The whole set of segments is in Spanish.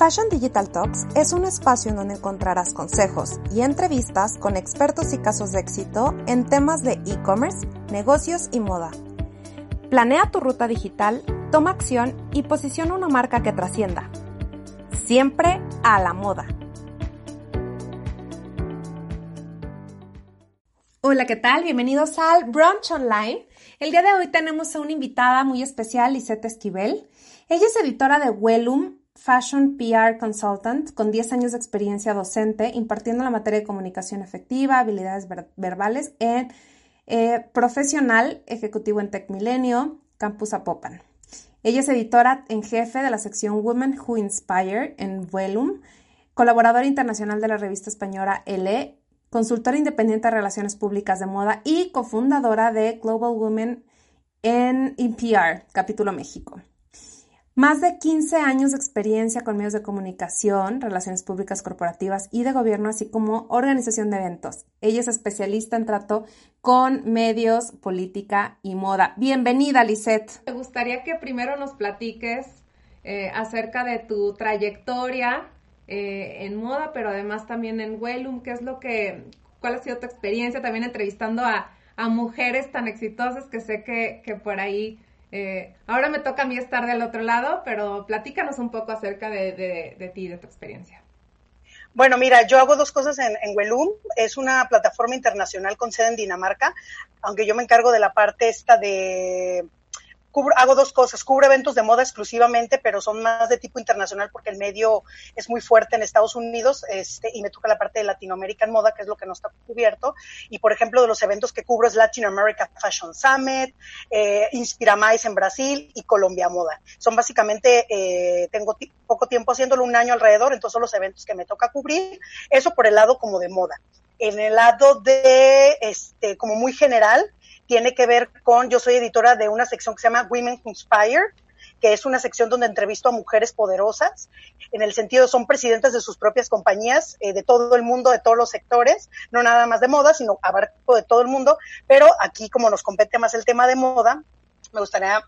Fashion Digital Talks es un espacio en donde encontrarás consejos y entrevistas con expertos y casos de éxito en temas de e-commerce, negocios y moda. Planea tu ruta digital, toma acción y posiciona una marca que trascienda. Siempre a la moda. Hola, ¿qué tal? Bienvenidos al Brunch Online. El día de hoy tenemos a una invitada muy especial, Lisette Esquivel. Ella es editora de Wellum, Fashion PR Consultant, con 10 años de experiencia docente, impartiendo la materia de comunicación efectiva, habilidades verbales en eh, profesional ejecutivo en Tech Milenio, Campus Apopan. Ella es editora en jefe de la sección Women Who Inspire en Wellum, colaboradora internacional de la revista española LE consultora independiente de relaciones públicas de moda y cofundadora de Global Women en PR, capítulo México. Más de 15 años de experiencia con medios de comunicación, relaciones públicas corporativas y de gobierno, así como organización de eventos. Ella es especialista en trato con medios, política y moda. Bienvenida, Lisette. Me gustaría que primero nos platiques eh, acerca de tu trayectoria eh, en moda, pero además también en Wellum, ¿qué es lo que, cuál ha sido tu experiencia también entrevistando a, mujeres tan exitosas que sé que, por ahí, eh, ahora me toca a mí estar del otro lado, pero platícanos un poco acerca de, de, de ti, de tu experiencia. Bueno, mira, yo hago dos cosas en, en. Es una plataforma internacional con sede en Dinamarca, aunque yo me encargo de la parte esta de hago dos cosas, cubro eventos de moda exclusivamente, pero son más de tipo internacional porque el medio es muy fuerte en Estados Unidos este, y me toca la parte de Latinoamérica en moda, que es lo que no está cubierto. Y por ejemplo, de los eventos que cubro es Latin America Fashion Summit, eh, Inspira Mais en Brasil y Colombia Moda. Son básicamente, eh, tengo poco tiempo haciéndolo, un año alrededor, entonces son los eventos que me toca cubrir. Eso por el lado como de moda. En el lado de, este, como muy general, tiene que ver con, yo soy editora de una sección que se llama Women Inspire, que es una sección donde entrevisto a mujeres poderosas, en el sentido son presidentes de sus propias compañías, eh, de todo el mundo, de todos los sectores, no nada más de moda, sino abarco de todo el mundo, pero aquí como nos compete más el tema de moda, me gustaría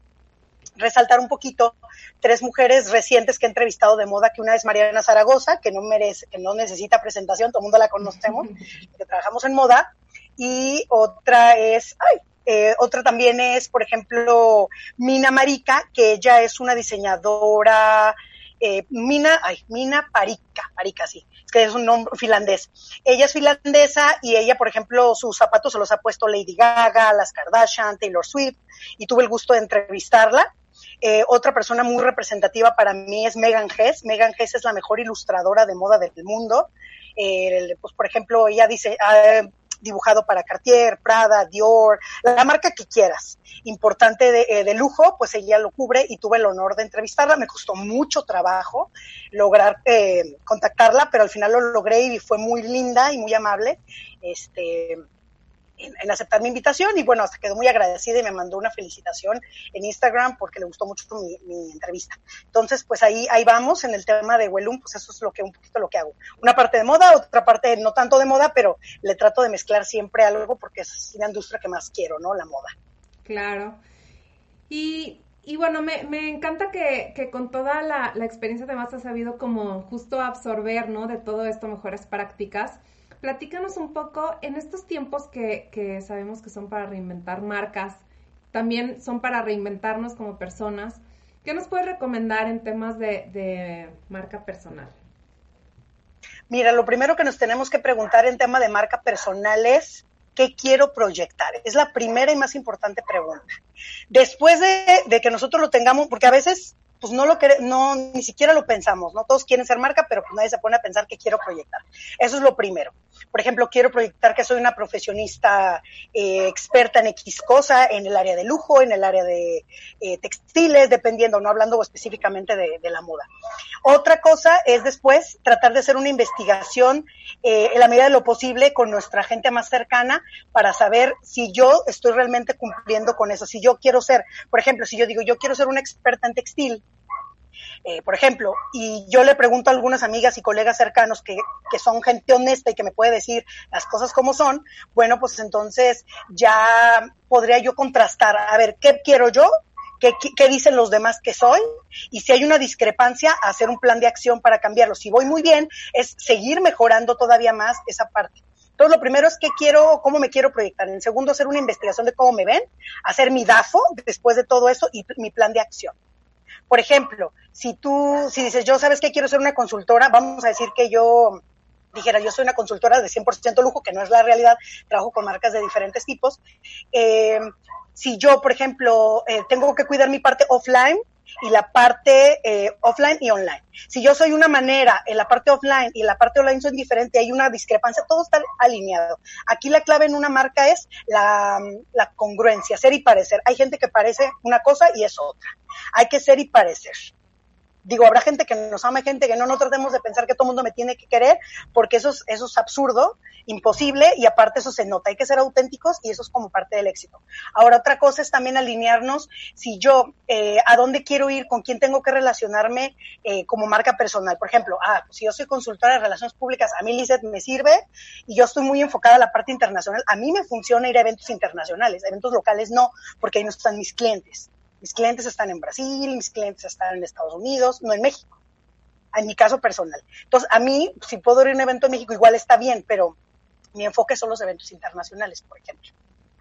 resaltar un poquito tres mujeres recientes que he entrevistado de moda, que una es Mariana Zaragoza, que no merece, que no necesita presentación, todo el mundo la conocemos, que trabajamos en moda, y otra es, ay, eh, otra también es, por ejemplo, Mina Marica, que ella es una diseñadora, eh, Mina, ay, Mina Parica, Parica, sí, es que es un nombre finlandés. Ella es finlandesa y ella, por ejemplo, sus zapatos se los ha puesto Lady Gaga, las Kardashian, Taylor Swift, y tuve el gusto de entrevistarla. Eh, otra persona muy representativa para mí es Megan Hess. Megan Hess es la mejor ilustradora de moda del mundo. pues, por ejemplo, ella dice, ah, dibujado para Cartier, Prada, Dior, la marca que quieras. Importante de, eh, de, lujo, pues ella lo cubre y tuve el honor de entrevistarla. Me costó mucho trabajo lograr eh, contactarla, pero al final lo logré y fue muy linda y muy amable. Este, en, aceptar mi invitación y bueno, hasta quedó muy agradecida y me mandó una felicitación en Instagram porque le gustó mucho mi, entrevista. Entonces, pues ahí, ahí vamos en el tema de Wellum, pues eso es lo que un poquito lo que hago. Una parte de moda, otra parte no tanto de moda, pero le trato de mezclar siempre algo porque es la industria que más quiero, ¿no? La moda. Claro. Y, y bueno, me, me encanta que, que, con toda la, la experiencia además has sabido como justo absorber, ¿no? De todo esto mejores prácticas platícanos un poco en estos tiempos que, sabemos que son para reinventar marcas, también son para reinventarnos como personas. ¿Qué nos puedes recomendar en temas de, marca personal? Mira, lo primero que nos tenemos que preguntar en tema de marca personal es qué quiero proyectar. Es la primera y más importante pregunta. Después de, de que nosotros lo tengamos, porque a veces pues no lo no ni siquiera lo pensamos, ¿no? Todos quieren ser marca, pero pues nadie se pone a pensar qué quiero proyectar. Eso es lo primero. Por ejemplo, quiero proyectar que soy una profesionista eh, experta en X cosa, en el área de lujo, en el área de eh, textiles, dependiendo, no hablando específicamente de, la moda. Otra cosa es después tratar de hacer una investigación eh, en la medida de lo posible con nuestra gente más cercana para saber si yo estoy realmente cumpliendo con eso. Si yo quiero ser, por ejemplo, si yo digo, yo quiero ser una experta en textil, eh, por ejemplo, y yo le pregunto a algunas amigas y colegas cercanos que, que son gente honesta y que me puede decir las cosas como son, bueno, pues entonces ya podría yo contrastar, a ver, ¿qué quiero yo? qué, qué, dicen los demás que soy y si hay una discrepancia, hacer un plan de acción para cambiarlo. Si voy muy bien, es seguir mejorando todavía más esa parte. Entonces, lo primero es qué quiero, cómo me quiero proyectar. En segundo, hacer una investigación de cómo me ven, hacer mi DAFO después de todo eso y mi plan de acción. Por ejemplo, si tú, si dices, yo sabes que quiero ser una consultora, vamos a decir que yo dijera, yo soy una consultora de 100% lujo, que no es la realidad, trabajo con marcas de diferentes tipos. Eh, si yo, por ejemplo, eh, tengo que cuidar mi parte offline y la parte eh, offline y online. Si yo soy una manera en la parte offline y la parte online son diferentes, hay una discrepancia, todo está alineado. Aquí la clave en una marca es la, la congruencia, ser y parecer. Hay gente que parece una cosa y es otra. Hay que ser y parecer digo, habrá gente que nos ama, gente que no, no tratemos de pensar que todo el mundo me tiene que querer, porque eso es, eso es absurdo, imposible, y aparte eso se nota, hay que ser auténticos y eso es como parte del éxito. Ahora, otra cosa es también alinearnos, si yo, eh, a dónde quiero ir, con quién tengo que relacionarme eh, como marca personal. Por ejemplo, ah, pues si yo soy consultora de relaciones públicas, a mí Lizeth me sirve y yo estoy muy enfocada a la parte internacional, a mí me funciona ir a eventos internacionales, eventos locales no, porque ahí no están mis clientes. Mis clientes están en Brasil, mis clientes están en Estados Unidos, no en México. En mi caso personal. Entonces, a mí, si puedo ir a un evento en México, igual está bien, pero mi enfoque son los eventos internacionales, por ejemplo.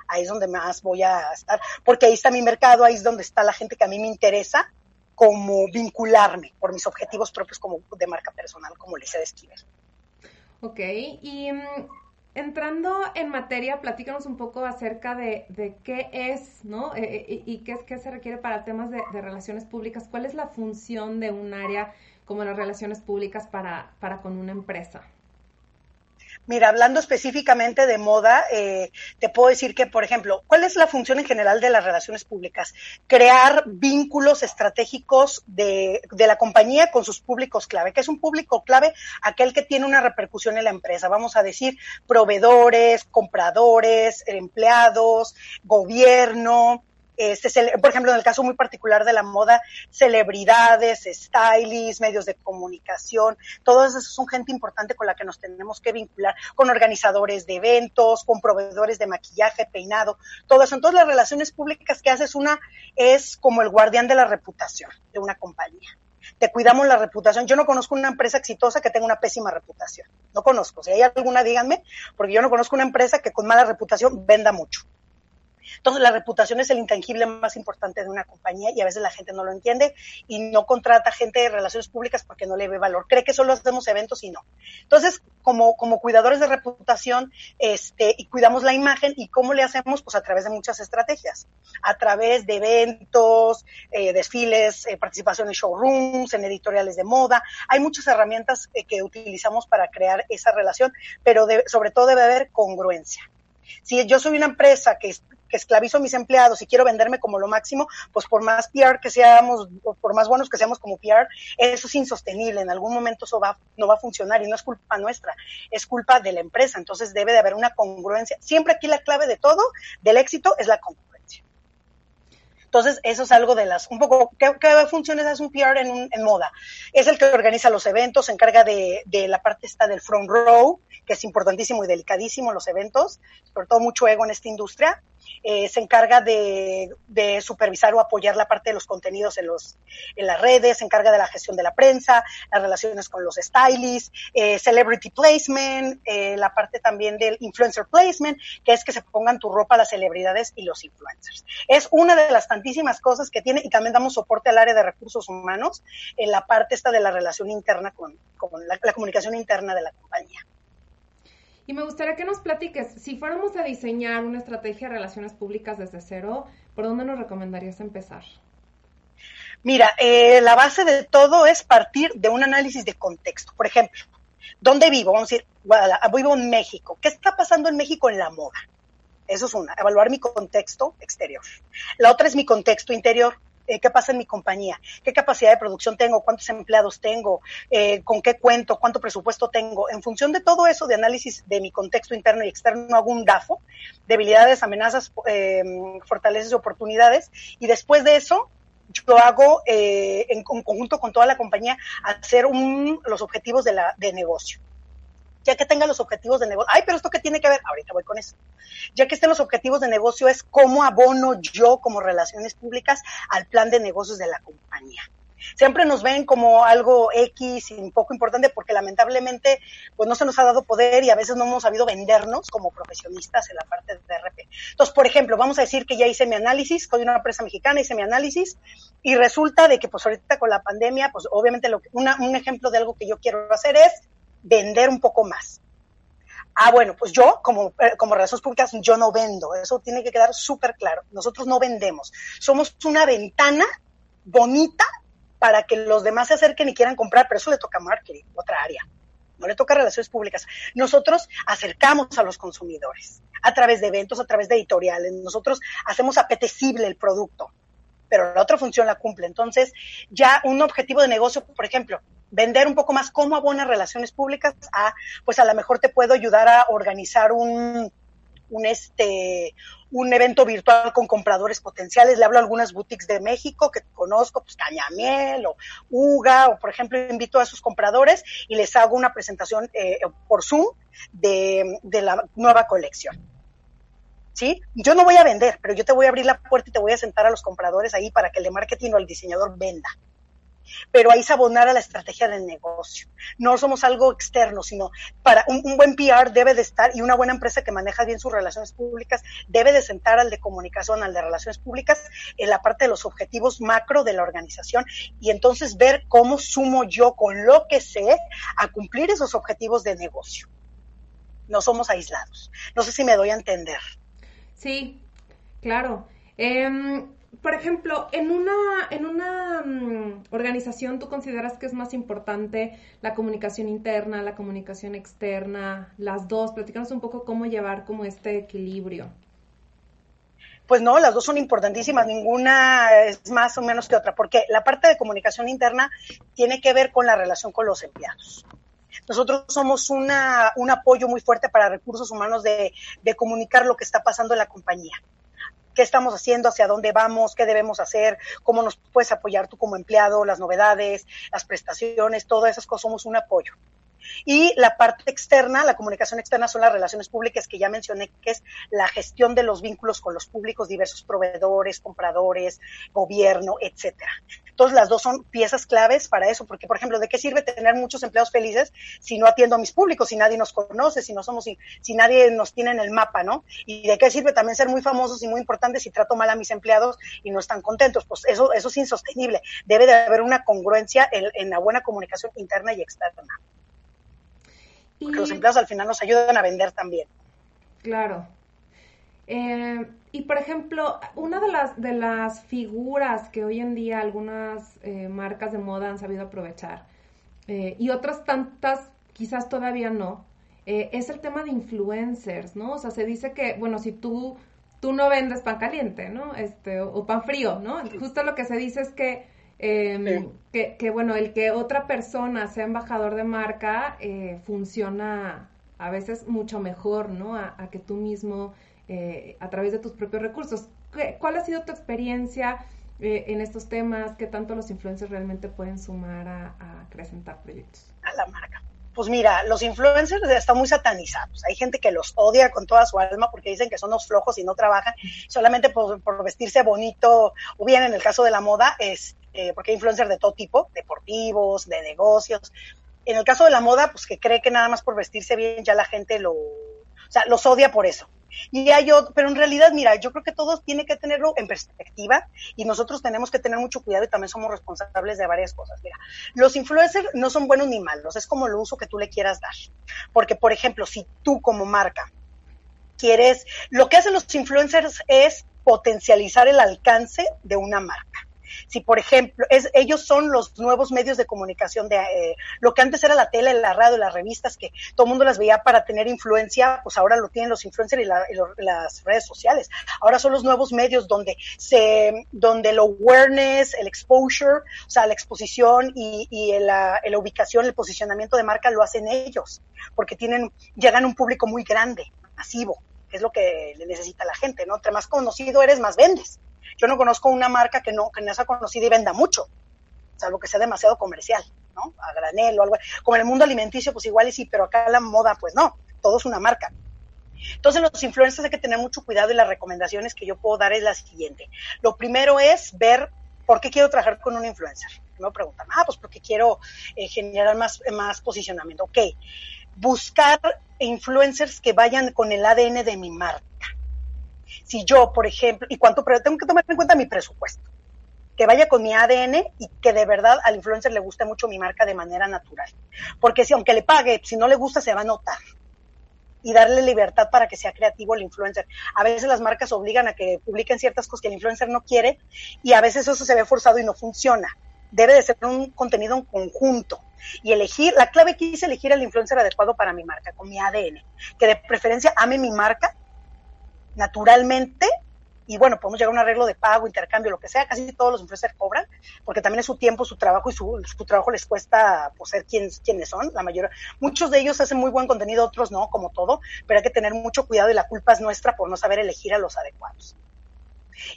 Ahí es donde más voy a estar, porque ahí está mi mercado, ahí es donde está la gente que a mí me interesa como vincularme por mis objetivos propios como de marca personal, como le de Esquivel. Ok, y mm, entrando en materia, platícanos un poco acerca de, qué es, ¿no? Eh, eh, y qué, es, qué se requiere para temas de, relaciones públicas. ¿Cuál es la función de un área como las relaciones públicas para, para con una empresa? Mira, hablando específicamente de moda, eh, te puedo decir que, por ejemplo, ¿cuál es la función en general de las relaciones públicas? Crear vínculos estratégicos de, de la compañía con sus públicos clave. ¿Qué es un público clave? Aquel que tiene una repercusión en la empresa. Vamos a decir proveedores, compradores, empleados, gobierno, este, por ejemplo, en el caso muy particular de la moda, celebridades, stylists, medios de comunicación, todos esos son gente importante con la que nos tenemos que vincular, con organizadores de eventos, con proveedores de maquillaje, peinado, todo eso. Entonces, las relaciones públicas que haces una es como el guardián de la reputación de una compañía te cuidamos la reputación. Yo no conozco una empresa exitosa que tenga una pésima reputación. No conozco. Si hay alguna, díganme, porque yo no conozco una empresa que con mala reputación venda mucho. Entonces, la reputación es el intangible más importante de una compañía y a veces la gente no lo entiende y no contrata gente de relaciones públicas porque no le ve valor. Cree que solo hacemos eventos y no. Entonces, como, como cuidadores de reputación, este, y cuidamos la imagen y cómo le hacemos, pues a través de muchas estrategias, a través de eventos, eh, desfiles, eh, participación en showrooms, en editoriales de moda. Hay muchas herramientas eh, que utilizamos para crear esa relación, pero sobre todo debe haber congruencia. Si yo soy una empresa que que esclavizo a mis empleados y quiero venderme como lo máximo, pues por más PR que seamos, por más buenos que seamos como PR, eso es insostenible. En algún momento eso va, no va a funcionar y no es culpa nuestra, es culpa de la empresa. Entonces debe de haber una congruencia. Siempre aquí la clave de todo, del éxito, es la congruencia. Entonces, eso es algo de las, un poco, ¿qué, funciones hace un PR en, en, moda? Es el que organiza los eventos, se encarga de, de la parte esta del front row, que es importantísimo y delicadísimo los eventos, sobre todo mucho ego en esta industria. Eh, se encarga de, supervisar o apoyar la parte de los contenidos en, los, en las redes, se encarga de la gestión de la prensa, las relaciones con los stylists, eh, celebrity placement, eh, la parte también del influencer placement, que es que se pongan tu ropa las celebridades y los influencers. Es una de las tantísimas cosas que tiene y también damos soporte al área de recursos humanos en la parte esta de la relación interna con, la comunicación interna de la compañía. Y me gustaría que nos platiques, si fuéramos a diseñar una estrategia de relaciones públicas desde cero, ¿por dónde nos recomendarías empezar? Mira, eh, la base de todo es partir de un análisis de contexto. Por ejemplo, ¿dónde vivo? Vamos a decir, vivo en México. ¿Qué está pasando en México en la moda? Eso es una, evaluar mi contexto exterior. La otra es mi contexto interior. Eh, qué pasa en mi compañía, qué capacidad de producción tengo, cuántos empleados tengo, eh, con qué cuento, cuánto presupuesto tengo. En función de todo eso, de análisis de mi contexto interno y externo, hago un DAFO, debilidades, amenazas, eh, fortalezas y oportunidades, y después de eso, yo hago en, conjunto con toda la compañía hacer un, los objetivos de, la, de negocio. Ya que tenga los objetivos de negocio. Ay, pero esto qué tiene que ver, ahorita voy con eso. Ya que estén los objetivos de negocio es cómo abono yo como relaciones públicas al plan de negocios de la compañía. Siempre nos ven como algo X y un poco importante porque lamentablemente pues no se nos ha dado poder y a veces no hemos sabido vendernos como profesionistas en la parte de RP. Entonces, por ejemplo, vamos a decir que ya hice mi análisis, soy una empresa mexicana, hice mi análisis y resulta de que pues ahorita con la pandemia, pues obviamente lo que, un ejemplo de algo que yo quiero hacer es vender un poco más. Ah, bueno, pues yo como, eh, como relaciones públicas yo no vendo, eso tiene que quedar súper claro. Nosotros no vendemos, somos una ventana bonita para que los demás se acerquen y quieran comprar, pero eso le toca marketing, otra área. No le toca relaciones públicas. Nosotros acercamos a los consumidores a través de eventos, a través de editoriales. Nosotros hacemos apetecible el producto, pero la otra función la cumple. Entonces, ya un objetivo de negocio, por ejemplo, vender un poco más cómo abona relaciones públicas, a, pues a lo mejor te puedo ayudar a organizar un, un este un evento virtual con compradores potenciales. Le hablo a algunas boutiques de México que conozco, pues Cañamiel o Uga, o por ejemplo invito a sus compradores y les hago una presentación eh, por Zoom de, de la nueva colección. ¿Sí? Yo no voy a vender, pero yo te voy a abrir la puerta y te voy a sentar a los compradores ahí para que el de marketing o el diseñador venda pero ahí es abonar a la estrategia del negocio. No somos algo externo, sino para un, buen PR debe de estar y una buena empresa que maneja bien sus relaciones públicas debe de sentar al de comunicación, al de relaciones públicas en la parte de los objetivos macro de la organización y entonces ver cómo sumo yo con lo que sé a cumplir esos objetivos de negocio. No somos aislados. No sé si me doy a entender. Sí, claro. Eh, por ejemplo, en una, en una mm, organización, ¿tú consideras que es más importante la comunicación interna, la comunicación externa, las dos? Platícanos un poco cómo llevar como este equilibrio. Pues no, las dos son importantísimas, ninguna es más o menos que otra, porque la parte de comunicación interna tiene que ver con la relación con los empleados. Nosotros somos una, un apoyo muy fuerte para recursos humanos de, de comunicar lo que está pasando en la compañía. Qué estamos haciendo, hacia dónde vamos, qué debemos hacer, cómo nos puedes apoyar tú como empleado, las novedades, las prestaciones, todas esas cosas somos un apoyo. Y la parte externa, la comunicación externa son las relaciones públicas que ya mencioné, que es la gestión de los vínculos con los públicos, diversos proveedores, compradores, gobierno, etcétera. Entonces las dos son piezas claves para eso, porque por ejemplo, ¿de qué sirve tener muchos empleados felices si no atiendo a mis públicos, si nadie nos conoce, si no somos, si, si nadie nos tiene en el mapa, ¿no? Y de qué sirve también ser muy famosos y muy importantes si trato mal a mis empleados y no están contentos, pues eso, eso es insostenible. Debe de haber una congruencia en, en la buena comunicación interna y externa porque los empleados al final nos ayudan a vender también. Claro. Eh, y por ejemplo, una de las, de las figuras que hoy en día algunas eh, marcas de moda han sabido aprovechar eh, y otras tantas quizás todavía no, es el tema de influencers, ¿no? O sea, se dice que, bueno, si tú, tú no vendes pan caliente, ¿no? Este, o pan frío, ¿no? Justo lo que se dice es que eh, que, bueno, el que otra persona sea embajador de marca eh, funciona a veces mucho mejor, ¿no? A, que tú mismo, eh, a través de tus propios recursos. ¿Cuál ha sido tu experiencia eh, en estos temas? ¿Qué tanto los influencers realmente pueden sumar a, a acrecentar proyectos? A la marca. Pues mira, los influencers están muy satanizados. Hay gente que los odia con toda su alma porque dicen que son los flojos y no trabajan solamente por, por vestirse bonito, o bien en el caso de la moda, es eh, porque hay influencers de todo tipo, deportivos, de negocios. En el caso de la moda, pues que cree que nada más por vestirse bien ya la gente lo, o sea, los odia por eso. Y hay otro, pero en realidad, mira, yo creo que todos tienen que tenerlo en perspectiva y nosotros tenemos que tener mucho cuidado y también somos responsables de varias cosas. Mira, los influencers no son buenos ni malos, es como el uso que tú le quieras dar. Porque, por ejemplo, si tú como marca quieres, lo que hacen los influencers es potencializar el alcance de una marca si por ejemplo, es, ellos son los nuevos medios de comunicación de eh, lo que antes era la tele, la radio, las revistas, que todo el mundo las veía para tener influencia, pues ahora lo tienen los influencers y, las redes sociales. Ahora son los nuevos medios donde se, donde el awareness, el exposure, o sea, la exposición y, y la, la ubicación, el posicionamiento de marca lo hacen ellos, porque tienen, llegan a un público muy grande, masivo, que es lo que le necesita la gente, ¿no? Entre más conocido eres, más vendes. Yo no conozco una marca que no, que no sea conocida y venda mucho, salvo que sea demasiado comercial. ¿no? A granel o algo. Como en el mundo alimenticio, pues igual y sí, pero acá la moda, pues no, todo es una marca. Entonces los influencers hay que tener mucho cuidado y las recomendaciones que yo puedo dar es la siguiente. Lo primero es ver por qué quiero trabajar con un influencer. Me preguntan, ah, pues porque quiero eh, generar más, más posicionamiento. Ok, buscar influencers que vayan con el ADN de mi marca. Si yo, por ejemplo, y cuánto, pero tengo que tomar en cuenta mi presupuesto, que vaya con mi ADN y que de verdad al influencer le guste mucho mi marca de manera natural. Porque si aunque le pague, si no le gusta, se va a notar y darle libertad para que sea creativo el influencer. A veces las marcas obligan a que publiquen ciertas cosas que el influencer no quiere y a veces eso se ve forzado y no funciona. Debe de ser un contenido en conjunto y elegir, la clave aquí es elegir el influencer adecuado para mi marca, con mi ADN, que de preferencia ame mi marca naturalmente y bueno, podemos llegar a un arreglo de pago, intercambio, lo que sea, casi todos los influencers cobran, porque también es su tiempo, su trabajo y su, trabajo les cuesta pues, ser quien, quienes son, la mayoría. Muchos de ellos hacen muy buen contenido, otros no, como todo, pero hay que tener mucho cuidado y la culpa es nuestra por no saber elegir a los adecuados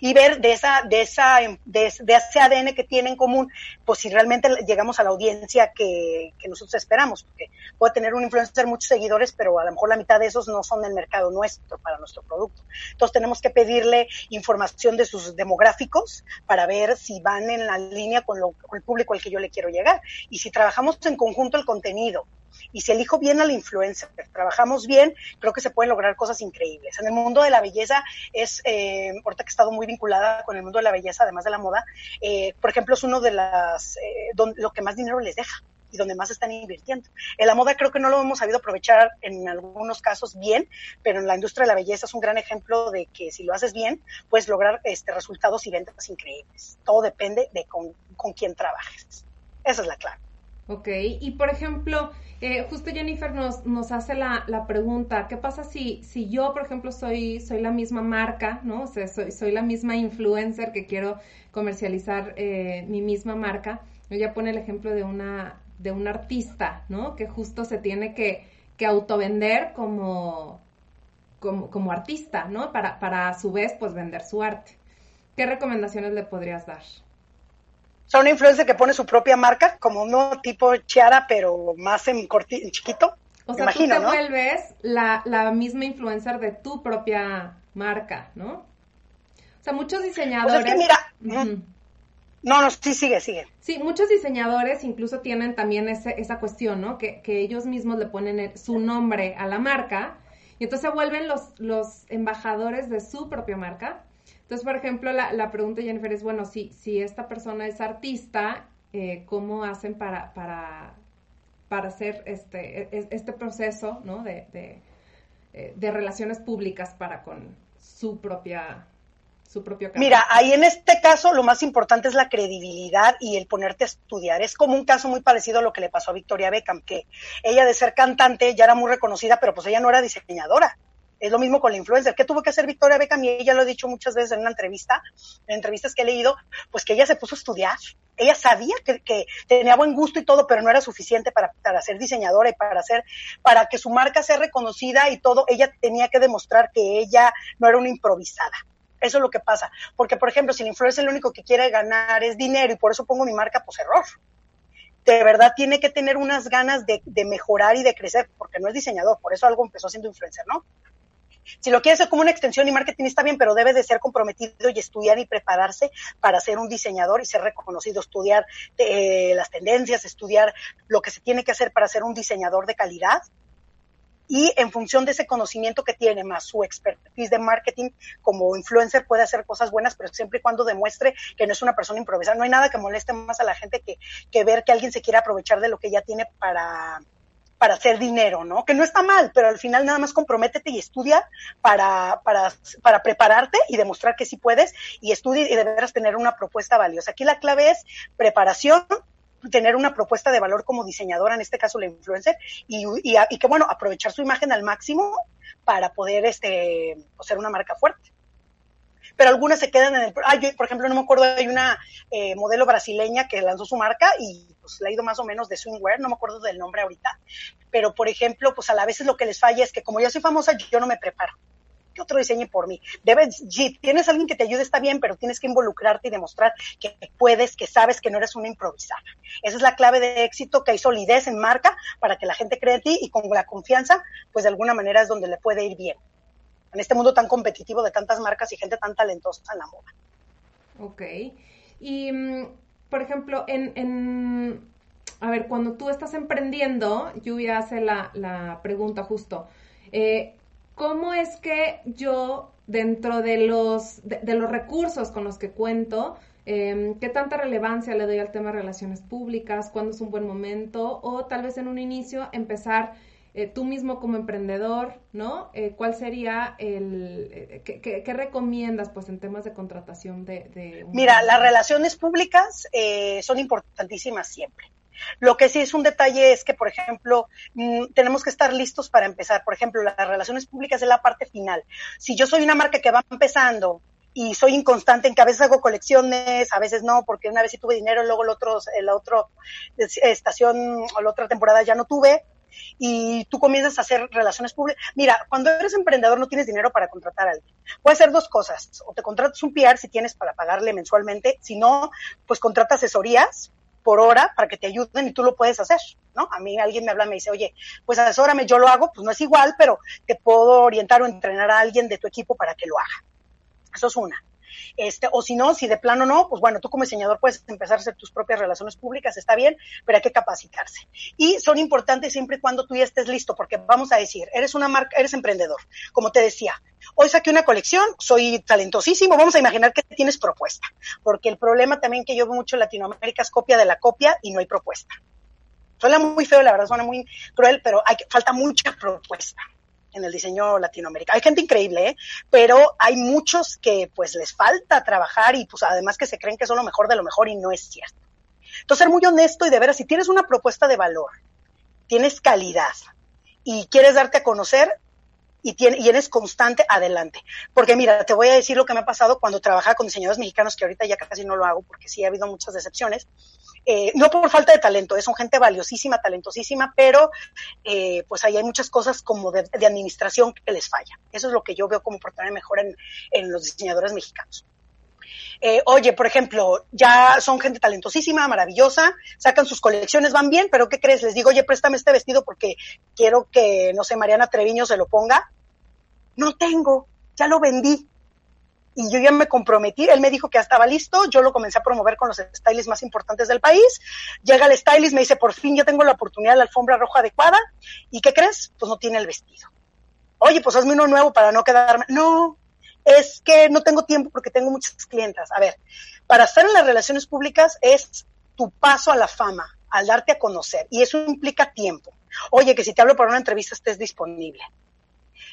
y ver de esa, de esa, de, ese ADN que tiene en común, pues si realmente llegamos a la audiencia que, que, nosotros esperamos, porque puede tener un influencer muchos seguidores, pero a lo mejor la mitad de esos no son del mercado nuestro para nuestro producto. Entonces tenemos que pedirle información de sus demográficos para ver si van en la línea con, lo, con el público al que yo le quiero llegar. Y si trabajamos en conjunto el contenido, y si elijo bien al influencer, trabajamos bien, creo que se pueden lograr cosas increíbles. En el mundo de la belleza es, eh, ahorita que he estado muy vinculada con el mundo de la belleza, además de la moda, eh, por ejemplo, es uno de las, eh, lo que más dinero les deja y donde más están invirtiendo. En la moda creo que no lo hemos sabido aprovechar en algunos casos bien, pero en la industria de la belleza es un gran ejemplo de que si lo haces bien, puedes lograr este, resultados y ventas increíbles. Todo depende de con, con quién trabajes. Esa es la clave. Ok, y por ejemplo, eh, justo Jennifer nos, nos hace la, la, pregunta, ¿qué pasa si, si yo, por ejemplo, soy, soy la misma marca, ¿no? O sea, soy, soy la misma influencer que quiero comercializar eh, mi misma marca. Ella pone el ejemplo de una, de un artista, ¿no? Que justo se tiene que, que autovender como, como, como artista, ¿no? Para, para a su vez, pues, vender su arte. ¿Qué recomendaciones le podrías dar? Sea, una influencer que pone su propia marca, como uno tipo Chiara, pero más en, chiquito. O sea, tú te vuelves la, la misma influencer de tu propia marca, ¿no? O sea, muchos diseñadores... Pues es que mira... No, no, sí, sigue, sigue. Sí, muchos diseñadores incluso tienen también ese, esa cuestión, ¿no? Que, que ellos mismos le ponen su nombre a la marca y entonces se vuelven los, los embajadores de su propia marca entonces, por ejemplo, la, la pregunta, Jennifer, es, bueno, si, si esta persona es artista, eh, ¿cómo hacen para, hacer este, e, e, este proceso eh, de relaciones públicas para con su propia su propio Mira, ahí en este caso lo más importante es la credibilidad y el ponerte a estudiar. Es como un caso muy parecido a lo que le pasó a Victoria Beckham, que ella de ser cantante ya era muy reconocida, pero pues ella no era diseñadora. Es lo mismo con la influencer. ¿Qué tuvo que hacer Victoria Beckham? Y ella lo he dicho muchas veces en una entrevista, en entrevistas que he leído, pues que ella se puso a estudiar. Ella sabía que, tenía buen gusto y todo, pero no era suficiente para, para ser diseñadora y para hacer, para que su marca sea reconocida y todo. Ella tenía que demostrar que ella no era una improvisada. Eso es lo que pasa. Porque, por ejemplo, si la influencer lo único que quiere ganar es dinero y por eso pongo mi marca, pues error de verdad tiene que tener unas ganas de, de, mejorar y de crecer, porque no es diseñador, por eso algo empezó siendo influencer, ¿no? Si lo quiere hacer como una extensión y marketing está bien, pero debe de ser comprometido y estudiar y prepararse para ser un diseñador y ser reconocido, estudiar eh, las tendencias, estudiar lo que se tiene que hacer para ser un diseñador de calidad. Y en función de ese conocimiento que tiene, más su expertise de marketing como influencer, puede hacer cosas buenas, pero siempre y cuando demuestre que no es una persona improvisada. No hay nada que moleste más a la gente que, que ver que alguien se quiera aprovechar de lo que ya tiene para, para hacer dinero, ¿no? Que no está mal, pero al final nada más comprométete y estudia para, para, para prepararte y demostrar que sí puedes y estudia y deberás tener una propuesta valiosa. Aquí la clave es preparación, tener una propuesta de valor como diseñadora, en este caso la influencer, y, y, y que bueno, aprovechar su imagen al máximo para poder este, ser una marca fuerte pero algunas se quedan en el... Ah, por ejemplo, no me acuerdo, hay una eh, modelo brasileña que lanzó su marca y pues le ha ido más o menos de swimwear, no me acuerdo del nombre ahorita, pero por ejemplo, pues a la vez lo que les falla es que como yo soy famosa, yo no me preparo. que otro diseñe por mí. Debes, si tienes alguien que te ayude, está bien, pero tienes que involucrarte y demostrar que puedes, que sabes que no eres una improvisada. Esa es la clave de éxito, que hay solidez en marca para que la gente cree en ti y con la confianza, pues de alguna manera es donde le puede ir bien. En este mundo tan competitivo de tantas marcas y gente tan talentosa en la moda. Ok. Y, mm, por ejemplo, en, a ver, cuando tú estás emprendiendo, Lluvia hace la, la pregunta justo, eh, ¿cómo es que yo, dentro de los, de, los recursos con los que cuento, eh, qué tanta relevancia le doy al tema de relaciones públicas, cuándo es un buen momento, o tal vez en un inicio empezar eh, tú mismo como emprendedor, ¿no? Eh, ¿Cuál sería el, eh, qué, recomiendas pues en temas de contratación de... Mira, las relaciones públicas son importantísimas siempre. Lo que sí es un detalle es que, por ejemplo, mm, tenemos que estar listos para empezar. Por ejemplo, las relaciones públicas es la parte final. Si yo soy una marca que va empezando y soy inconstante en que a veces hago colecciones, a veces no, porque una vez sí tuve dinero, luego el otro, la otra estación o la otra temporada ya no tuve, y tú comienzas a hacer relaciones públicas. Mira, cuando eres emprendedor no tienes dinero para contratar a alguien. Puede ser dos cosas. O te contratas un PR si tienes para pagarle mensualmente. Si no, pues contrata asesorías por hora para que te ayuden y tú lo puedes hacer, ¿no? A mí alguien me habla y me dice, oye, pues asesórame, yo lo hago, pues no es igual, pero te puedo orientar o entrenar a alguien de tu equipo para que lo haga. Eso es una. Este, o si no, si de plano no, pues bueno, tú como diseñador puedes empezar a hacer tus propias relaciones públicas, está bien, pero hay que capacitarse. Y son importantes siempre y cuando tú ya estés listo, porque vamos a decir, eres una marca, eres emprendedor, como te decía, hoy saqué una colección, soy talentosísimo, vamos a imaginar que tienes propuesta, porque el problema también que yo veo mucho en Latinoamérica es copia de la copia y no hay propuesta. Suena muy feo, la verdad, suena muy cruel, pero hay, falta mucha propuesta en el diseño latinoamericano. Hay gente increíble, ¿eh? pero hay muchos que pues les falta trabajar y pues además que se creen que son lo mejor de lo mejor y no es cierto. Entonces, ser muy honesto y de veras, si tienes una propuesta de valor, tienes calidad y quieres darte a conocer, y, tiene, y eres constante, adelante. Porque mira, te voy a decir lo que me ha pasado cuando trabajaba con diseñadores mexicanos, que ahorita ya casi no lo hago porque sí ha habido muchas decepciones. Eh, no por falta de talento, son gente valiosísima, talentosísima, pero eh, pues ahí hay muchas cosas como de, administración que les falla. Eso es lo que yo veo como oportunidad mejor en, en los diseñadores mexicanos. Eh, oye, por ejemplo, ya son gente talentosísima, maravillosa, sacan sus colecciones, van bien, pero ¿qué crees? Les digo, oye, préstame este vestido porque quiero que, no sé, Mariana Treviño se lo ponga. No tengo, ya lo vendí. Y yo ya me comprometí, él me dijo que ya estaba listo, yo lo comencé a promover con los stylists más importantes del país. Llega el stylist, me dice, por fin yo tengo la oportunidad de la alfombra roja adecuada. ¿Y qué crees? Pues no tiene el vestido. Oye, pues hazme uno nuevo para no quedarme. No, es que no tengo tiempo porque tengo muchas clientas. A ver, para estar en las relaciones públicas es tu paso a la fama, al darte a conocer, y eso implica tiempo. Oye, que si te hablo para una entrevista estés disponible.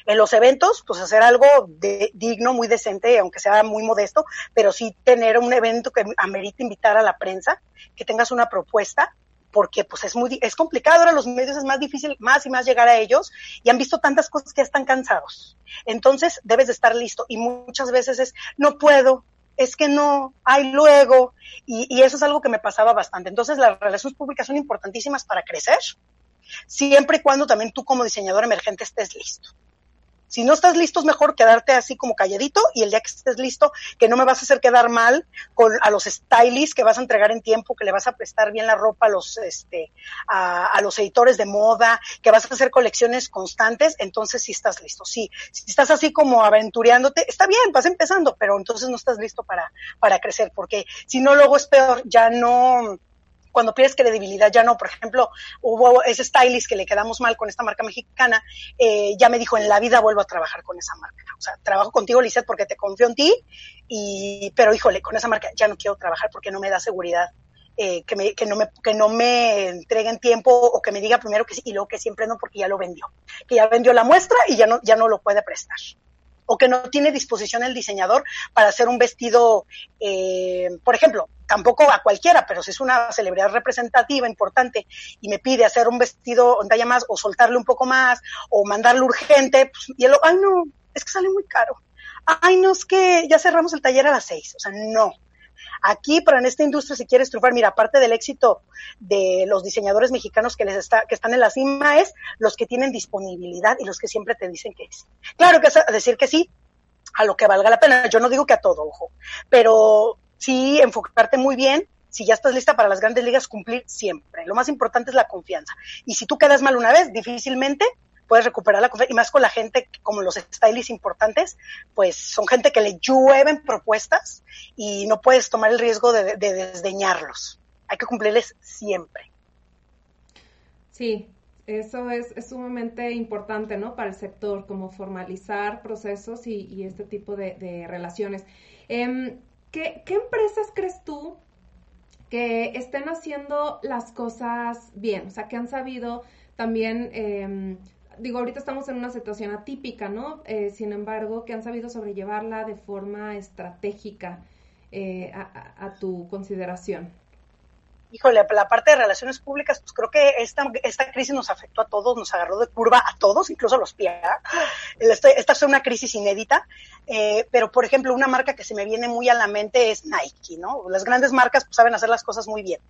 En los eventos, pues hacer algo de, digno, muy decente, aunque sea muy modesto, pero sí tener un evento que amerite invitar a la prensa, que tengas una propuesta porque pues es muy es complicado ahora los medios es más difícil más y más llegar a ellos y han visto tantas cosas que ya están cansados. Entonces debes de estar listo y muchas veces es no puedo es que no hay luego y, y eso es algo que me pasaba bastante. Entonces las relaciones públicas son importantísimas para crecer siempre y cuando también tú como diseñador emergente estés listo si no estás listo, es mejor quedarte así como calladito y el día que estés listo, que no me vas a hacer quedar mal con a los stylists que vas a entregar en tiempo, que le vas a prestar bien la ropa a los este a, los editores de moda, que vas a hacer colecciones constantes, entonces sí estás listo. Sí, si estás así como aventureándote, está bien, vas empezando, pero entonces no estás listo para para crecer, porque si no luego es peor, ya no cuando pierdes credibilidad ya no. Por ejemplo, hubo ese stylist que le quedamos mal con esta marca mexicana, eh, ya me dijo, en la vida vuelvo a trabajar con esa marca. O sea, trabajo contigo, Lizeth, porque te confío en ti, y, pero híjole, con esa marca ya no quiero trabajar porque no me da seguridad. Eh, que, me, que, no me, que no me entreguen tiempo o que me diga primero que sí y luego que siempre no porque ya lo vendió, que ya vendió la muestra y ya no, ya no lo puede prestar o que no tiene disposición el diseñador para hacer un vestido, eh, por ejemplo, tampoco a cualquiera, pero si es una celebridad representativa importante y me pide hacer un vestido en talla más o soltarle un poco más o mandarle urgente, pues, y él, ay no, es que sale muy caro. Ay no, es que ya cerramos el taller a las seis, o sea, no. Aquí, para en esta industria, si quieres triunfar, mira, aparte del éxito de los diseñadores mexicanos que les está, que están en la cima, es los que tienen disponibilidad y los que siempre te dicen que sí. Claro que es decir que sí, a lo que valga la pena. Yo no digo que a todo, ojo, pero sí enfocarte muy bien si ya estás lista para las grandes ligas, cumplir siempre. Lo más importante es la confianza. Y si tú quedas mal una vez, difícilmente puedes recuperar la confianza. Y más con la gente como los stylists importantes, pues son gente que le llueven propuestas y no puedes tomar el riesgo de, desdeñarlos. Hay que cumplirles siempre. Sí, eso es, sumamente importante, ¿no? Para el sector, como formalizar procesos y, este tipo de, relaciones. Em, ¿qué, ¿Qué empresas crees tú que estén haciendo las cosas bien? O sea, que han sabido también eh, digo, ahorita estamos en una situación atípica, ¿no? Eh, sin embargo, que han sabido sobrellevarla de forma estratégica eh, a, tu consideración híjole, la parte de relaciones públicas, pues creo que esta, esta crisis nos afectó a todos, nos agarró de curva a todos, incluso a los pies. Esta es una crisis inédita, eh, pero por ejemplo, una marca que se me viene muy a la mente es Nike, ¿no? Las grandes marcas pues, saben hacer las cosas muy bien.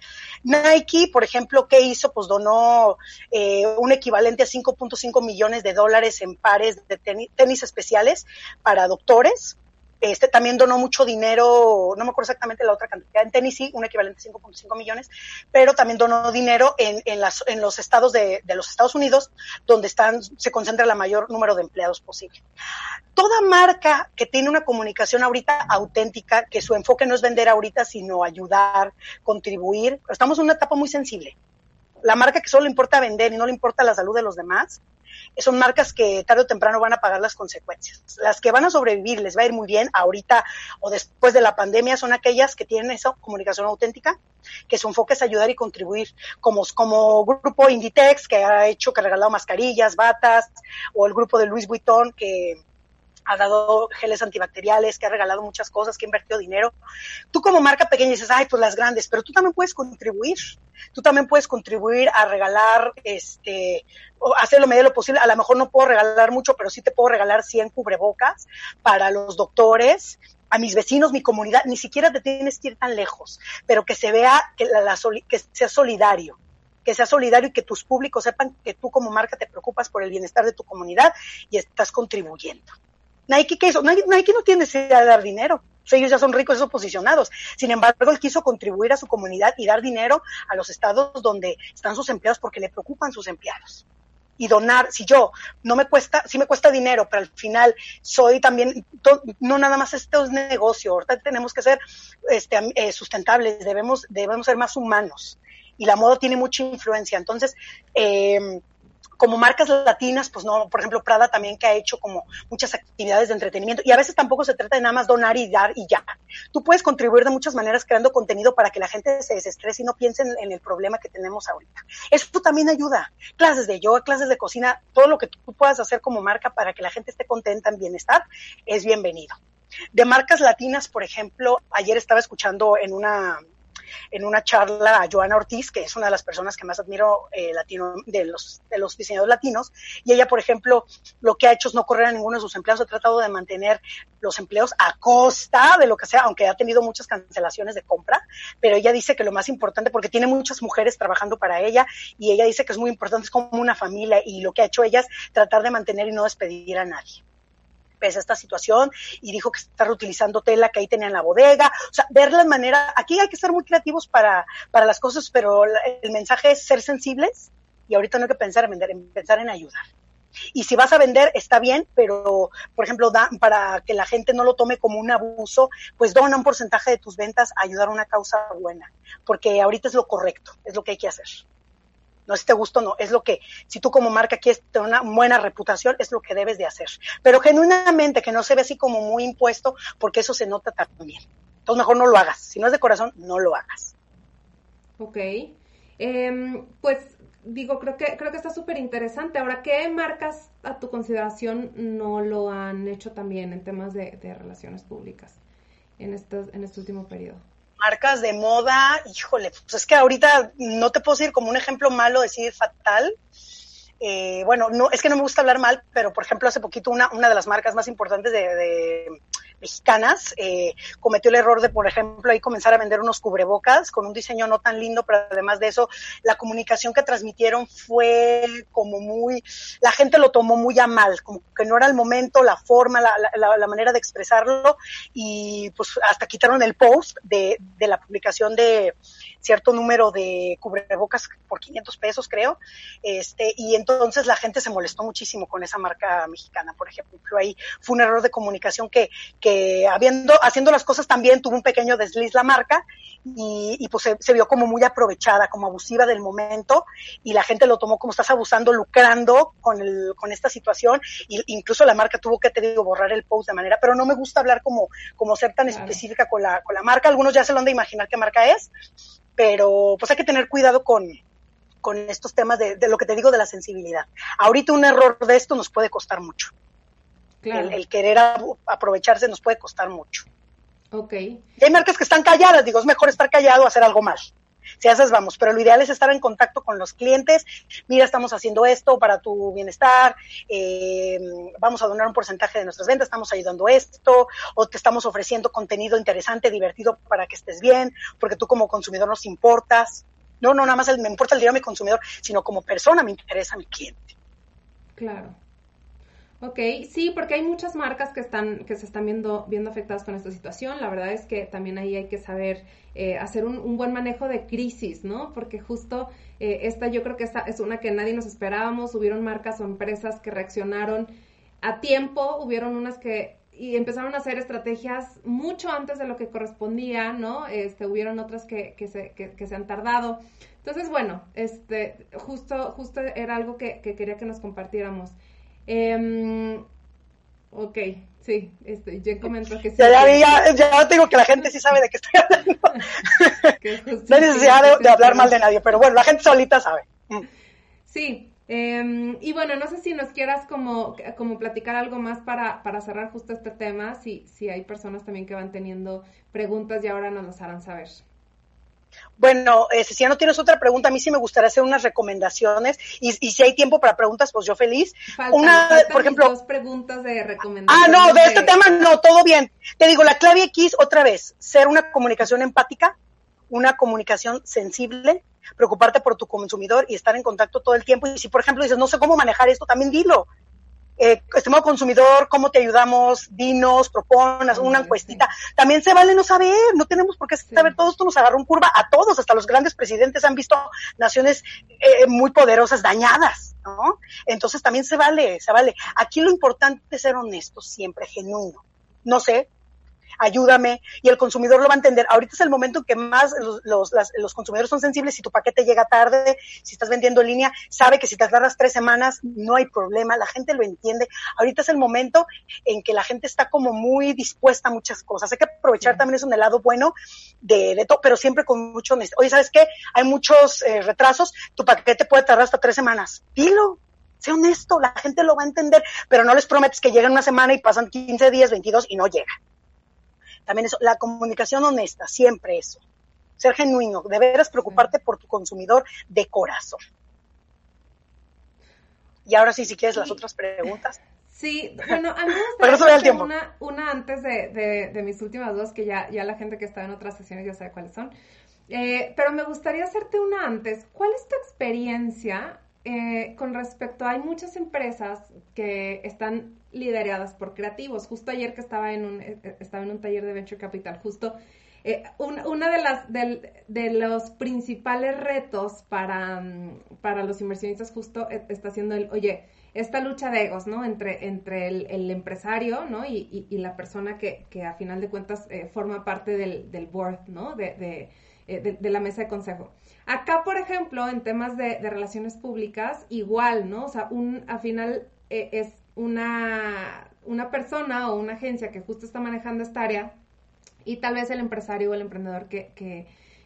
Nike, por ejemplo, ¿qué hizo? Pues donó eh, un equivalente a 5.5 millones de dólares en pares de tenis especiales para doctores, este también donó mucho dinero, no me acuerdo exactamente la otra cantidad, en Tennessee, un equivalente a 5.5 millones, pero también donó dinero en, en, los estados de, de, los Estados Unidos, donde están, se concentra el mayor número de empleados posible. Toda marca que tiene una comunicación ahorita auténtica, que su enfoque no es vender ahorita, sino ayudar, contribuir, estamos en una etapa muy sensible. La marca que solo le importa vender y no le importa la salud de los demás, son marcas que tarde o temprano van a pagar las consecuencias. Las que van a sobrevivir, les va a ir muy bien ahorita o después de la pandemia, son aquellas que tienen esa comunicación auténtica, que su enfoque es ayudar y contribuir, como, como grupo Inditex, que ha hecho, que ha regalado mascarillas, batas, o el grupo de Luis Vuitton, que ha dado geles antibacteriales, que ha regalado muchas cosas, que ha invertido dinero. Tú como marca pequeña dices, ay, pues las grandes, pero tú también puedes contribuir. Tú también puedes contribuir a regalar, este, o hacer lo medio lo posible. A lo mejor no puedo regalar mucho, pero sí te puedo regalar 100 cubrebocas para los doctores, a mis vecinos, mi comunidad. Ni siquiera te tienes que ir tan lejos, pero que se vea que, la, que sea solidario que sea solidario y que tus públicos sepan que tú como marca te preocupas por el bienestar de tu comunidad y estás contribuyendo. Nike, ¿qué hizo? Nike, no tiene necesidad de dar dinero. ellos ya son ricos, esos posicionados. Sin embargo, él quiso contribuir a su comunidad y dar dinero a los estados donde están sus empleados porque le preocupan sus empleados. Y donar, si yo no me cuesta, sí me cuesta dinero, pero al final soy también, no nada más esto es negocio, ahorita tenemos que ser este, eh, sustentables, debemos, debemos ser más humanos. Y la moda tiene mucha influencia. Entonces, eh, como marcas latinas, pues no, por ejemplo, Prada también que ha hecho como muchas actividades de entretenimiento y a veces tampoco se trata de nada más donar y dar y ya. Tú puedes contribuir de muchas maneras creando contenido para que la gente se desestrese y no piense en, el problema que tenemos ahorita. Eso también ayuda. Clases de yoga, clases de cocina, todo lo que tú puedas hacer como marca para que la gente esté contenta en bienestar es bienvenido. De marcas latinas, por ejemplo, ayer estaba escuchando en una en una charla a Joana Ortiz, que es una de las personas que más admiro eh, latino, de, los, de los diseñadores latinos, y ella, por ejemplo, lo que ha hecho es no correr a ninguno de sus empleados, ha tratado de mantener los empleos a costa de lo que sea, aunque ha tenido muchas cancelaciones de compra, pero ella dice que lo más importante, porque tiene muchas mujeres trabajando para ella, y ella dice que es muy importante, es como una familia, y lo que ha hecho ella es tratar de mantener y no despedir a nadie pese a esta situación y dijo que está reutilizando tela que ahí tenía en la bodega. O sea, ver la manera, aquí hay que ser muy creativos para, para las cosas, pero el mensaje es ser sensibles y ahorita no hay que pensar en vender, en pensar en ayudar. Y si vas a vender, está bien, pero, por ejemplo, para que la gente no lo tome como un abuso, pues dona un porcentaje de tus ventas a ayudar a una causa buena, porque ahorita es lo correcto, es lo que hay que hacer no si te gusta o no, es lo que, si tú como marca quieres tener una buena reputación, es lo que debes de hacer. Pero genuinamente, que no se ve así como muy impuesto, porque eso se nota también. Entonces mejor no lo hagas. Si no es de corazón, no lo hagas. Ok. Em, pues digo, creo que, creo que está súper interesante. Ahora, ¿qué marcas a tu consideración no lo han hecho también en temas de, de relaciones públicas en, estos, en este último periodo? Marcas de moda, híjole, pues es que ahorita no te puedo decir como un ejemplo malo, decir fatal. Eh, bueno, no, es que no me gusta hablar mal, pero por ejemplo hace poquito una, una de las marcas más importantes de, mexicanas eh, cometió el error de, por ejemplo, ahí comenzar a vender unos cubrebocas con un diseño no tan lindo, pero además de eso, la comunicación que transmitieron fue como muy, la gente lo tomó muy a mal, como que no era el momento, la forma, la, la, la manera de expresarlo y pues hasta quitaron el post de, de la publicación de cierto número de cubrebocas por 500 pesos, creo, este, y entonces la gente se molestó muchísimo con esa marca mexicana, por ejemplo. Ahí fue un error de comunicación que, que habiendo, haciendo las cosas también tuvo un pequeño desliz la marca y, y pues se, vio como muy aprovechada, como abusiva del momento y la gente lo tomó como estás abusando, lucrando con, el, con esta situación y incluso la marca tuvo que, te digo, borrar el post de manera, pero no me gusta hablar como, como ser tan específica con la, con la marca. Algunos ya se lo han de imaginar qué marca es, pero pues hay que tener cuidado con, con estos temas de, de, lo que te digo de la sensibilidad. Ahorita un error de esto nos puede costar mucho. El, querer aprovecharse nos puede costar mucho. Ok. Y hay marcas que están calladas, digo, es mejor estar callado a hacer algo mal. Si haces, vamos, pero lo ideal es estar en contacto con los clientes. Mira, estamos haciendo esto para tu bienestar, eh, vamos a donar un porcentaje de nuestras ventas, estamos ayudando esto, o te estamos ofreciendo contenido interesante, divertido para que estés bien, porque tú como consumidor nos importas. No, no, nada más me importa el dinero de mi consumidor, sino como persona me interesa mi cliente. Claro. Ok, sí, porque hay muchas marcas que están, que se están viendo, viendo afectadas con esta situación. La verdad es que también ahí hay que saber eh, hacer un, buen manejo de crisis, ¿no? Porque justo eh, esta yo creo que esta es una que nadie nos esperábamos. Hubieron marcas o empresas que reaccionaron a tiempo, hubieron unas que y empezaron a hacer estrategias mucho antes de lo que correspondía, ¿no? Este, hubieron otras que, que, se, que, se han tardado. Entonces, bueno, este, justo, justo era algo que, que quería que nos compartiéramos. Eh, ok, sí, este, yo comento que sí. Ya, ya, ya, tengo que la gente sí sabe de qué estoy hablando. no hay necesidad de, hablar mal de nadie, pero bueno, la gente solita sabe. Mm. Sí, eh, y bueno, no sé si nos quieras como, como platicar algo más para, para cerrar justo este tema, si, si hay personas también que van teniendo preguntas y ahora nos las harán saber. Bueno, eh, si ya no tienes otra pregunta, a mí sí me gustaría hacer unas recomendaciones y, si hay tiempo para preguntas, pues yo feliz. Una, por ejemplo, dos preguntas de recomendación. Ah, no, de, este tema no, todo bien. Te digo, la clave X otra vez, ser una comunicación empática, una comunicación sensible, preocuparte por tu consumidor y estar en contacto todo el tiempo. Y si, por ejemplo, dices, no sé cómo manejar esto, también dilo eh, estimado consumidor, ¿cómo te ayudamos? Dinos, proponas, una encuestita. También se vale no saber, no tenemos por qué saber, todo esto nos agarró un curva a todos, hasta los grandes presidentes han visto naciones eh, muy poderosas dañadas, ¿no? Entonces también se vale, se vale. Aquí lo importante es ser honesto siempre, genuino. No sé, ayúdame, y el consumidor lo va a entender. Ahorita es el momento en que más los, los, consumidores son sensibles, si tu paquete llega tarde, si estás vendiendo en línea, sabe que si te tardas tres semanas no hay problema, la gente lo entiende. Ahorita es el momento en que la gente está como muy dispuesta a muchas cosas. Hay que aprovechar también eso en el lado bueno de, de todo, pero siempre con mucho honesto. Oye, ¿sabes qué? Hay muchos eh, retrasos, tu paquete puede tardar hasta tres semanas. Dilo, sé honesto, la gente lo va a entender, pero no les prometes que lleguen una semana y pasan 15 días, 22 y no llega. También eso, la comunicación honesta, siempre eso. Ser genuino, de veras preocuparte por tu consumidor de corazón. Y ahora sí, si quieres las otras preguntas. Sí, bueno, a mí me gustaría una, una antes de, de, mis últimas dos, que ya, ya la gente que está en otras sesiones ya sabe cuáles son. Eh, pero me gustaría hacerte una antes. ¿Cuál es tu experiencia eh, con respecto, hay muchas empresas que están lideradas por creativos. Justo ayer que estaba en un, eh, eh, estaba en un taller de Venture Capital, justo una de las de, los principales retos para, mm, para los inversionistas justo está siendo el, oye, esta lucha de egos, ¿no? Entre, entre el, empresario, ¿no? Y, la persona que, que, a final de cuentas forma parte del, del board, ¿no? de, de la mesa de consejo. Acá, por ejemplo, en temas de, relaciones públicas, igual, ¿no? O sea, un, al final eh, es una, una persona o una agencia que justo está manejando esta área y tal vez el empresario o el emprendedor que,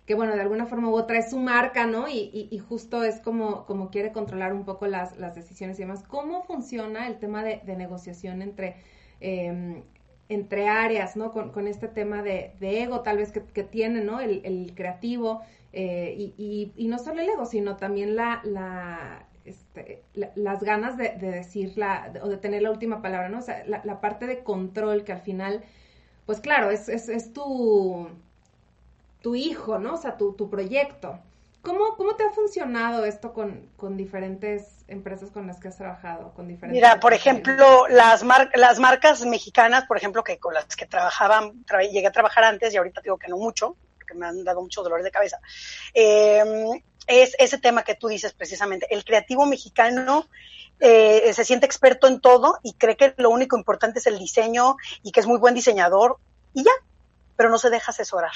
que, bueno, de alguna forma u otra es su marca, ¿no? Y, justo es como, como quiere controlar un poco las, las decisiones y demás. ¿Cómo funciona el tema de, de negociación entre... Eh, entre áreas, ¿no? Con, con este tema de, de, ego tal vez que, que tiene, ¿no? El, el creativo eh, y, y, no solo el ego, sino también la, la este, las ganas de, la, o de tener la última palabra, ¿no? O sea, la, parte de control que al final, pues claro, es, es, es tu, tu hijo, ¿no? O sea, tu, tu proyecto. ¿Cómo, ¿Cómo te ha funcionado esto con, con, diferentes empresas con las que has trabajado? Con diferentes Mira, por ejemplo, las, las marcas mexicanas, por ejemplo, que con las que trabajaban, llegué a trabajar antes y ahorita digo que no mucho, porque me han dado muchos dolores de cabeza, eh, es ese tema que tú dices precisamente. El creativo mexicano eh, se siente experto en todo y cree que lo único importante es el diseño y que es muy buen diseñador y ya, pero no se deja asesorar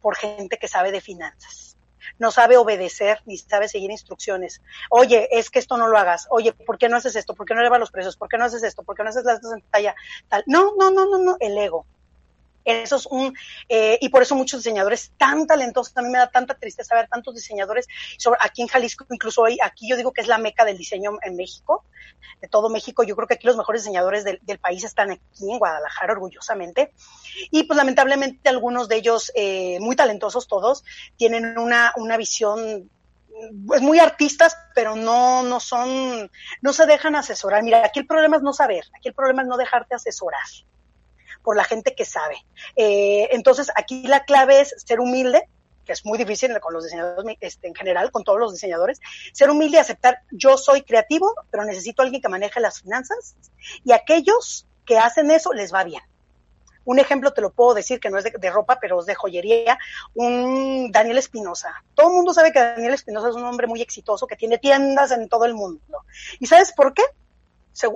por gente que sabe de finanzas no sabe obedecer ni sabe seguir instrucciones. Oye, es que esto no lo hagas. Oye, ¿por qué no haces esto? ¿Por qué no elevas los precios? ¿Por qué no haces esto? ¿Por qué no haces las dos en talla tal? No, no, no, no, no, el ego. Eso es un, eh, y por eso muchos diseñadores tan talentosos, a mí me da tanta tristeza ver tantos diseñadores, sobre, aquí en Jalisco, incluso hoy, aquí yo digo que es la meca del diseño en México, de todo México, yo creo que aquí los mejores diseñadores del, país están aquí en Guadalajara, orgullosamente, y pues lamentablemente algunos de ellos, eh, muy talentosos todos, tienen una, una visión pues muy artistas, pero no, no son, no se dejan asesorar. Mira, aquí el problema es no saber, aquí el problema es no dejarte asesorar por la gente que sabe. Eh, entonces, aquí la clave es ser humilde, que es muy difícil con los diseñadores este, en general, con todos los diseñadores, ser humilde y aceptar, yo soy creativo, pero necesito alguien que maneje las finanzas, y aquellos que hacen eso les va bien. Un ejemplo te lo puedo decir, que no es de, de ropa, pero es de joyería, un Daniel Espinosa. Todo el mundo sabe que Daniel Espinosa es un hombre muy exitoso, que tiene tiendas en todo el mundo. ¿Y sabes por qué?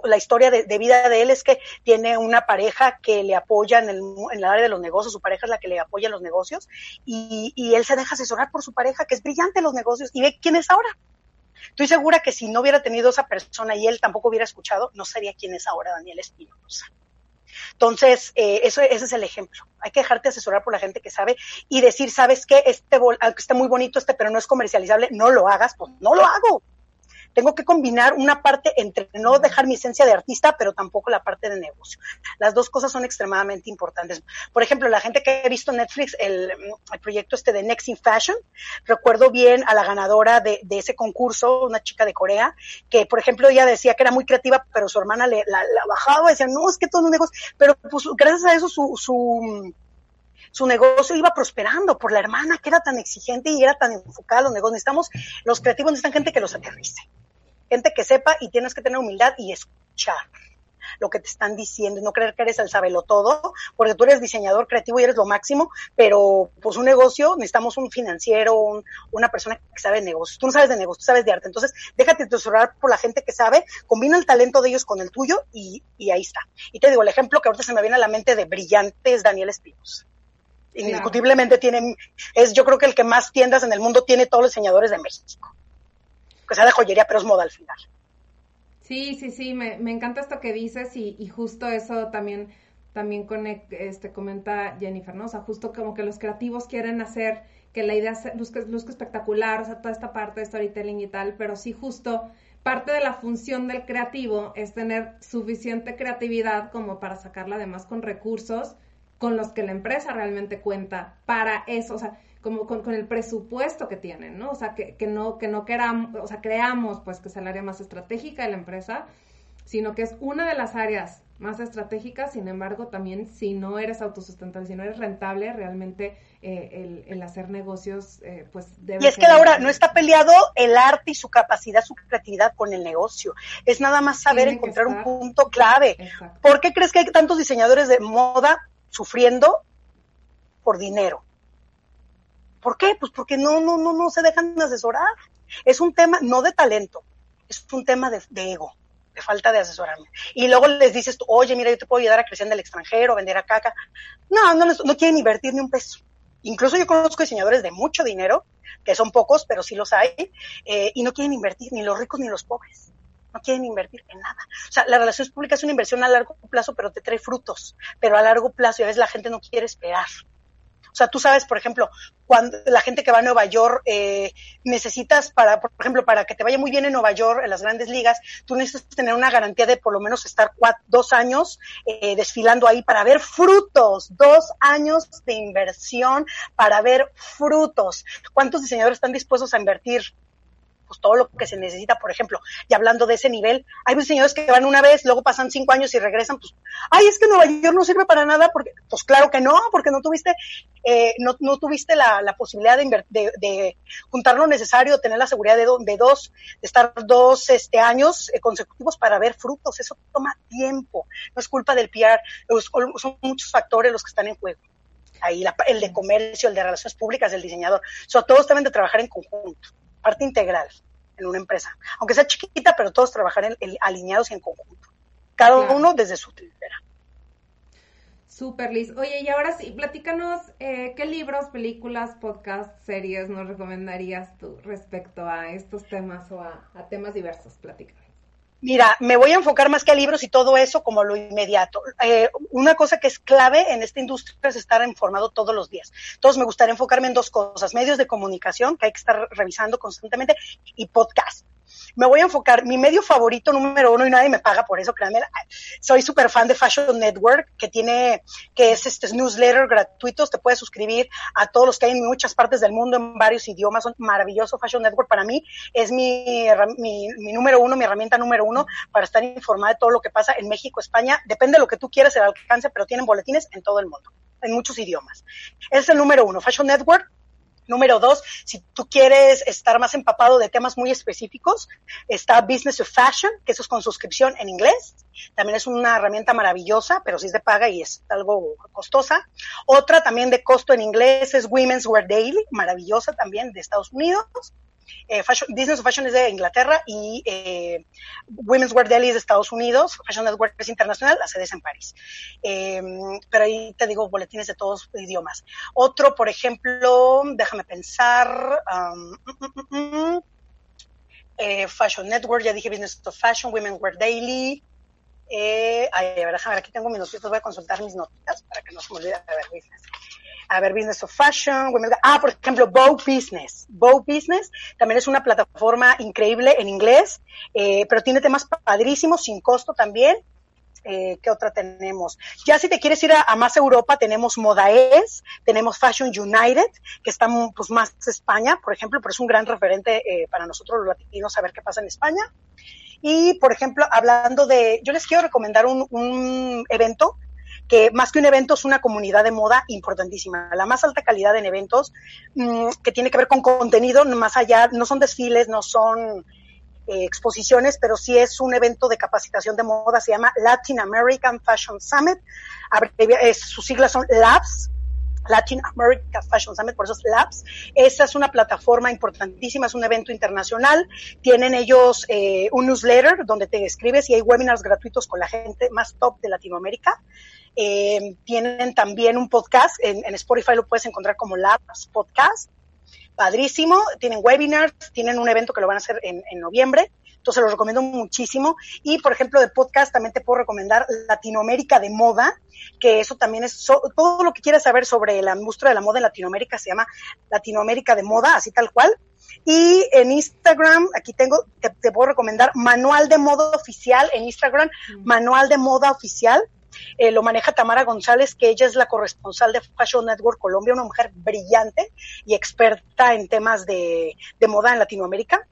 La historia de, vida de él es que tiene una pareja que le apoya en el, en el área de los negocios, su pareja es la que le apoya en los negocios, y, él se deja asesorar por su pareja, que es brillante en los negocios, y ve quién es ahora. Estoy segura que si no hubiera tenido esa persona y él tampoco hubiera escuchado, no sabía quién es ahora Daniel Espinosa. Entonces, eh, eso, ese es el ejemplo. Hay que dejarte asesorar por la gente que sabe y decir, ¿sabes qué? Este, aunque esté muy bonito este, pero no es comercializable, no lo hagas, pues no lo hago tengo que combinar una parte entre no dejar mi esencia de artista, pero tampoco la parte de negocio. Las dos cosas son extremadamente importantes. Por ejemplo, la gente que ha visto Netflix, el, proyecto este de Next in Fashion, recuerdo bien a la ganadora de, ese concurso, una chica de Corea, que por ejemplo ella decía que era muy creativa, pero su hermana le, la, bajaba y decía, no, es que todo un negocio, pero pues gracias a eso su, su su negocio iba prosperando por la hermana que era tan exigente y era tan enfocada a los negocios. Necesitamos, los creativos necesitan gente que los aterrice gente que sepa y tienes que tener humildad y escuchar lo que te están diciendo no creer que eres el sabelo todo, porque tú eres diseñador creativo y eres lo máximo, pero pues un negocio, necesitamos un financiero, una persona que sabe de negocios. Tú no sabes de negocios, tú sabes de arte. Entonces, déjate asesorar por la gente que sabe, combina el talento de ellos con el tuyo y, y ahí está. Y te digo, el ejemplo que ahorita se me viene a la mente de brillante es Daniel Espinos. Indiscutiblemente tiene, es yo creo que el que más tiendas en el mundo tiene todos los diseñadores de México que sea de joyería, pero es moda al final. Sí, sí, sí, me, me encanta esto que dices y, y justo eso también, también con, este, comenta Jennifer, ¿no? O sea, justo como que los creativos quieren hacer que la idea luzca, luzca espectacular, o sea, toda esta parte de storytelling y tal, pero sí justo parte de la función del creativo es tener suficiente creatividad como para sacarla además con recursos con los que la empresa realmente cuenta para eso, o sea, como con, el presupuesto que tienen, ¿no? O sea, que, que, no, que no queramos, o sea, creamos pues que es el área más estratégica de la empresa, sino que es una de las áreas más estratégicas, sin embargo, también si no eres autosustentable, si no eres rentable, realmente eh, el, hacer negocios, eh, pues debe Y es que Laura, no está peleado el arte y su capacidad, su creatividad con el negocio. Es nada más saber encontrar un punto clave. ¿Por qué crees que hay tantos diseñadores de moda sufriendo por dinero? ¿Por qué? Pues porque no, no, no, no se dejan asesorar. Es un tema no de talento, es un tema de, ego, de falta de asesorarme. Y luego les dices tú, oye, mira, yo te puedo ayudar a crecer en el extranjero, vender a caca. No, no, no quieren invertir ni un peso. Incluso yo conozco diseñadores de mucho dinero, que son pocos, pero sí los hay, eh, y no quieren invertir, ni los ricos ni los pobres. No quieren invertir en nada. O sea, la relación pública es una inversión a largo plazo, pero te trae frutos. Pero a largo plazo, y a veces la gente no quiere esperar. O sea, tú sabes, por ejemplo, cuando la gente que va a Nueva York eh, necesitas para, por ejemplo, para que te vaya muy bien en Nueva York, en las grandes ligas, tú necesitas tener una garantía de por lo menos estar dos años eh, desfilando ahí para ver frutos, dos años de inversión para ver frutos. ¿Cuántos diseñadores están dispuestos a invertir pues todo lo que se necesita, por ejemplo, y hablando de ese nivel, hay diseñadores que van una vez, luego pasan cinco años y regresan, pues, ay, es que Nueva York no sirve para nada, porque, pues claro que no, porque no tuviste, eh, no, no tuviste la, posibilidad de, juntar lo necesario, tener la seguridad de, de dos, de estar dos este, años eh, consecutivos para ver frutos, eso toma tiempo, no es culpa del PR, son muchos factores los que están en juego ahí la, el de comercio, el de relaciones públicas, el diseñador. So, todos deben de trabajar en conjunto, parte integral en una empresa. Aunque sea chiquita, pero todos trabajar en, en, alineados y en conjunto. Cada claro. uno desde su trinchera. Super, Liz. Oye, y ahora sí, platícanos eh, qué libros, películas, podcasts, series nos recomendarías tú respecto a estos temas o a, a temas diversos. Platícame. Mira, me voy a enfocar más que a libros y todo eso como lo inmediato. Eh, una cosa que es clave en esta industria es estar informado todos los días. Entonces me gustaría enfocarme en dos cosas, medios de comunicación que hay que estar revisando constantemente y podcast me voy a enfocar, mi medio favorito número uno, y nadie me paga por eso, créanme, soy súper fan de Fashion Network, que tiene, que es este newsletter gratuitos, te puedes suscribir a todos los que hay en muchas partes del mundo, en varios idiomas, son maravilloso Fashion Network para mí, es mi, mi, mi número uno, mi herramienta número uno para estar informada de todo lo que pasa en México, España, depende de lo que tú quieras, el alcance, pero tienen boletines en todo el mundo, en muchos idiomas. Es el número uno, Fashion Network, Número dos, si tú quieres estar más empapado de temas muy específicos, está Business of Fashion, que eso es con suscripción en inglés. También es una herramienta maravillosa, pero si es de paga y es algo costosa. Otra también de costo en inglés es Women's Wear Daily, maravillosa también de Estados Unidos. Eh, Business of Fashion es de Inglaterra y eh, Women's Wear Daily es de Estados Unidos, Fashion Network es internacional, la sede es en París. Eh, pero ahí te digo boletines de todos los idiomas. Otro, por ejemplo, déjame pensar, mm, mm, mm, eh, Fashion Network, ya dije Business of Fashion, Women's Wear Daily. Eh, ay, a ver, déjame ver, aquí tengo mis notitas, voy a consultar mis notitas para que no se me olvide de ver a ver, Business of Fashion, ah, por ejemplo, Vogue Business. Vogue Business también es una plataforma increíble en inglés, eh, pero tiene temas padrísimos, sin costo también. Eh, ¿Qué otra tenemos? Ya si te quieres ir a, a más Europa, tenemos Modaes, tenemos Fashion United, que está pues, más España, por ejemplo, pero es un gran referente eh, para nosotros los latinos saber qué pasa en España. Y, por ejemplo, hablando de, yo les quiero recomendar un, un evento que más que un evento es una comunidad de moda importantísima, la más alta calidad en eventos, mmm, que tiene que ver con contenido, más allá, no son desfiles, no son eh, exposiciones, pero sí es un evento de capacitación de moda, se llama Latin American Fashion Summit, es, sus siglas son LABS, Latin America Fashion Summit, por eso es Labs. Esa es una plataforma importantísima, es un evento internacional. Tienen ellos eh, un newsletter donde te escribes y hay webinars gratuitos con la gente más top de Latinoamérica. Eh, tienen también un podcast, en, en, Spotify lo puedes encontrar como Labs Podcast. Padrísimo, tienen webinars, tienen un evento que lo van a hacer en, en noviembre. Entonces los recomiendo muchísimo. Y por ejemplo, de podcast también te puedo recomendar Latinoamérica de Moda, que eso también es so, todo lo que quieras saber sobre la industria de la moda en Latinoamérica se llama Latinoamérica de Moda, así tal cual. Y en Instagram, aquí tengo, te, te puedo recomendar Manual de Moda Oficial en Instagram, mm. Manual de Moda Oficial eh, lo maneja Tamara González, que ella es la corresponsal de Fashion Network Colombia, una mujer brillante y experta en temas de, de moda en Latinoamérica.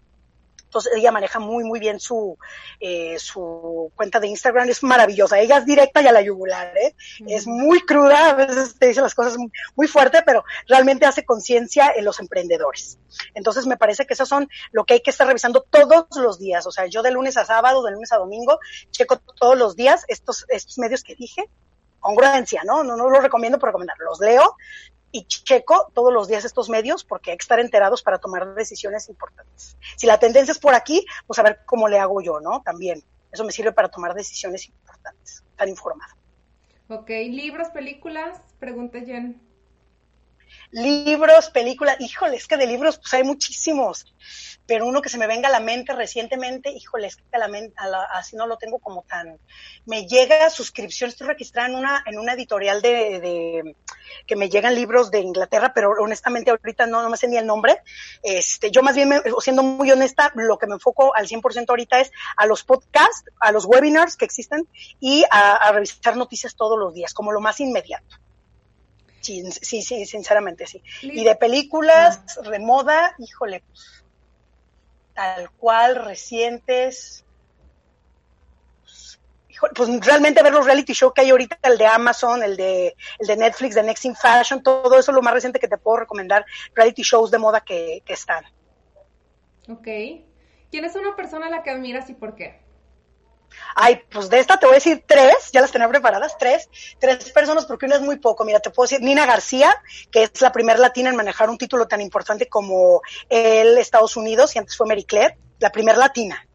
Entonces ella maneja muy, muy bien su, eh, su cuenta de Instagram, es maravillosa. Ella es directa y a la yugular, ¿eh? Mm. Es muy cruda, a veces te dice las cosas muy, muy fuerte, pero realmente hace conciencia en los emprendedores. Entonces me parece que esos son lo que hay que estar revisando todos los días. O sea, yo de lunes a sábado, de lunes a domingo, checo todos los días estos, estos medios que dije, congruencia, ¿no? No, no lo recomiendo por recomendar, los leo y checo todos los días estos medios porque hay que estar enterados para tomar decisiones importantes. Si la tendencia es por aquí, pues a ver cómo le hago yo, ¿no? También. Eso me sirve para tomar decisiones importantes, estar informado. Ok, libros, películas, pregunta Jen. Libros, películas, híjole, es que de libros pues hay muchísimos pero uno que se me venga a la mente recientemente, híjole, es que a la mente, a la, así no lo tengo como tan, me llega suscripción, estoy registrada en una, en una editorial de, de, que me llegan libros de Inglaterra, pero honestamente ahorita no, no me sé ni el nombre, este, yo más bien, me, siendo muy honesta, lo que me enfoco al 100% ahorita es a los podcasts, a los webinars que existen y a, a revisar noticias todos los días, como lo más inmediato. Sí, sí, sí, sinceramente sí. Y de películas, de moda, híjole, pues, tal cual, recientes. Pues realmente ver los reality shows que hay ahorita, el de Amazon, el de, el de Netflix, de Next in Fashion, todo eso es lo más reciente que te puedo recomendar, reality shows de moda que, que están. Ok. ¿Quién es una persona a la que admiras y por qué? Ay, pues de esta te voy a decir tres, ya las tenía preparadas, tres, tres personas, porque una es muy poco. Mira, te puedo decir Nina García, que es la primera latina en manejar un título tan importante como el Estados Unidos, y antes fue Mary Claire, la primera latina,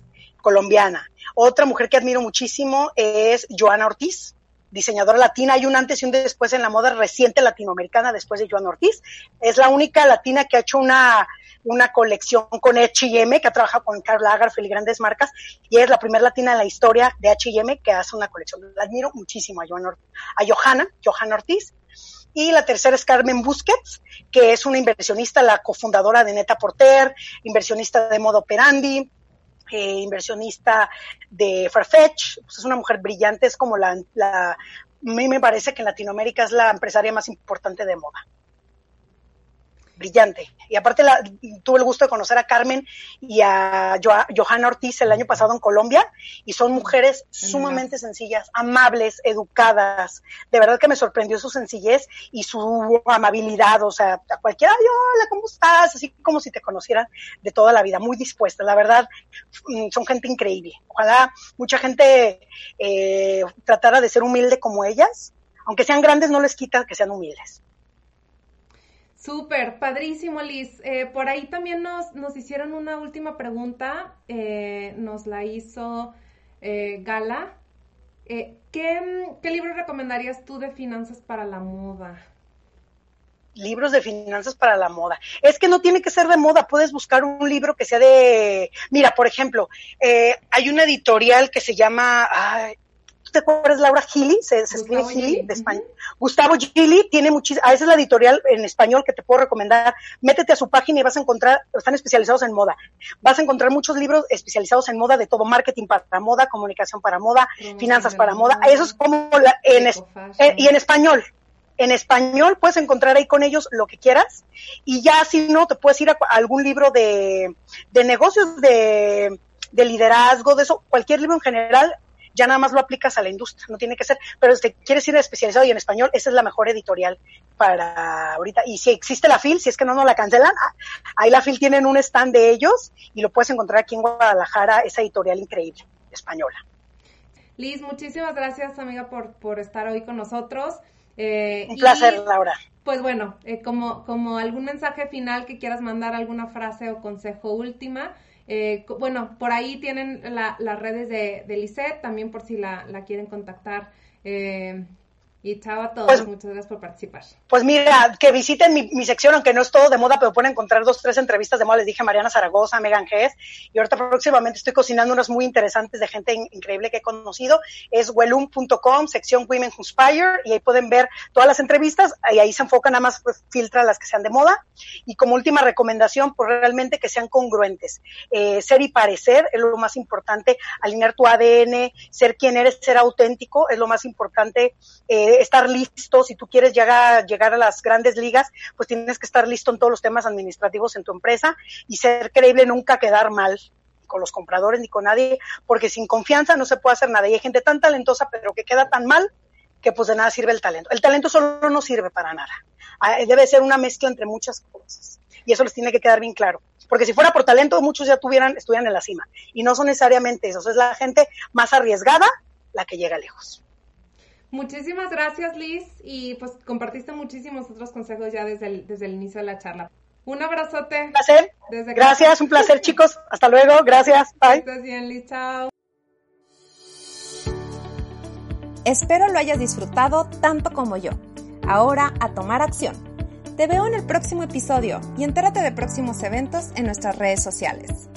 colombiana. Otra mujer que admiro muchísimo es Joana Ortiz, diseñadora latina. Hay un antes y un después en la moda reciente latinoamericana después de Joana Ortiz. Es la única latina que ha hecho una una colección con H&M, que ha trabajado con Karl Lagerfeld y grandes marcas, y es la primera latina en la historia de H&M que hace una colección. La admiro muchísimo a, a Johanna, Johanna Ortiz. Y la tercera es Carmen Busquets, que es una inversionista, la cofundadora de Neta Porter, inversionista de Modo Operandi, eh, inversionista de Farfetch, pues es una mujer brillante, es como la, la, a mí me parece que en Latinoamérica es la empresaria más importante de moda brillante. Y aparte la, tuve el gusto de conocer a Carmen y a Johanna Ortiz el año pasado en Colombia y son mujeres sumamente sencillas, amables, educadas. De verdad que me sorprendió su sencillez y su amabilidad. O sea, a cualquiera, hola, ¿cómo estás? Así como si te conocieran de toda la vida, muy dispuestas. La verdad, mm, son gente increíble. Ojalá mucha gente eh, tratara de ser humilde como ellas. Aunque sean grandes, no les quita que sean humildes. Súper, padrísimo, Liz. Eh, por ahí también nos, nos hicieron una última pregunta, eh, nos la hizo eh, Gala. ¿qué, ¿Qué libro recomendarías tú de finanzas para la moda? libros de finanzas para la moda. Es que no tiene que ser de moda, puedes buscar un libro que sea de... Mira, por ejemplo, hay una editorial que se llama... ¿Tú te acuerdas Laura Gili? Se, escribe Gili de España. Gustavo Gili tiene muchísimas, a esa es la editorial en español que te puedo recomendar. Métete a su página y vas a encontrar, están especializados en moda. Vas a encontrar muchos libros especializados en moda de todo, marketing para moda, comunicación para moda, finanzas para moda. Eso es como la, en, eh, y en español. En español puedes encontrar ahí con ellos lo que quieras y ya si no te puedes ir a, algún libro de, de negocios, de, de liderazgo, de eso, cualquier libro en general, ya nada más lo aplicas a la industria, no tiene que ser, pero si quieres ir especializado y en español, esa es la mejor editorial para ahorita. Y si existe la FIL, si es que no nos la cancelan, ah, ahí la FIL tienen un stand de ellos y lo puedes encontrar aquí en Guadalajara, esa editorial increíble, española. Liz, muchísimas gracias, amiga, por, por estar hoy con nosotros. Eh, un placer, Laura. Pues bueno, eh, como, como algún mensaje final que quieras mandar, alguna frase o consejo última, eh, bueno, por ahí tienen las redes de, de también por si la, la quieren contactar. Eh, y chao a todos, pues, muchas gracias por participar. Pues mira, que visiten mi, sección, aunque no es todo de moda, pero pueden encontrar dos, tres entrevistas de moda. Les dije a Mariana Zaragoza, Megan Hess, y ahorita próximamente estoy cocinando unas muy interesantes de gente increíble que he conocido. Es wellum.com, sección Women Who Inspire, y ahí pueden ver todas las entrevistas, y ahí se enfocan nada más, pues filtra las que sean de moda. Y como última recomendación, pues realmente que sean congruentes. Eh, ser y parecer es lo más importante, alinear tu ADN, ser quien eres, ser auténtico, es lo más importante. Eh, estar listo, si tú quieres llegar, llegar a las grandes ligas, pues tienes que estar listo en todos los temas administrativos en tu empresa y ser creíble, nunca quedar mal con los compradores ni con nadie, porque sin confianza no se puede hacer nada. Y hay gente tan talentosa, pero que queda tan mal que pues de nada sirve el talento. El talento solo no sirve para nada. Debe ser una mezcla entre muchas cosas. Y eso les tiene que quedar bien claro. Porque si fuera por talento, muchos ya tuvieran, estuvieran en la cima. Y no son necesariamente eso. Es la gente más arriesgada la que llega lejos. Muchísimas gracias, Liz, y pues compartiste muchísimos otros consejos ya desde el, desde el inicio de la charla. Un abrazote. Un placer. gracias, un placer, chicos. Hasta luego. Gracias. Bye. Estás bien, Liz. Chao. Espero lo hayas disfrutado tanto como yo. Ahora a tomar acción. Te veo en el próximo episodio y entérate de próximos eventos en nuestras redes sociales.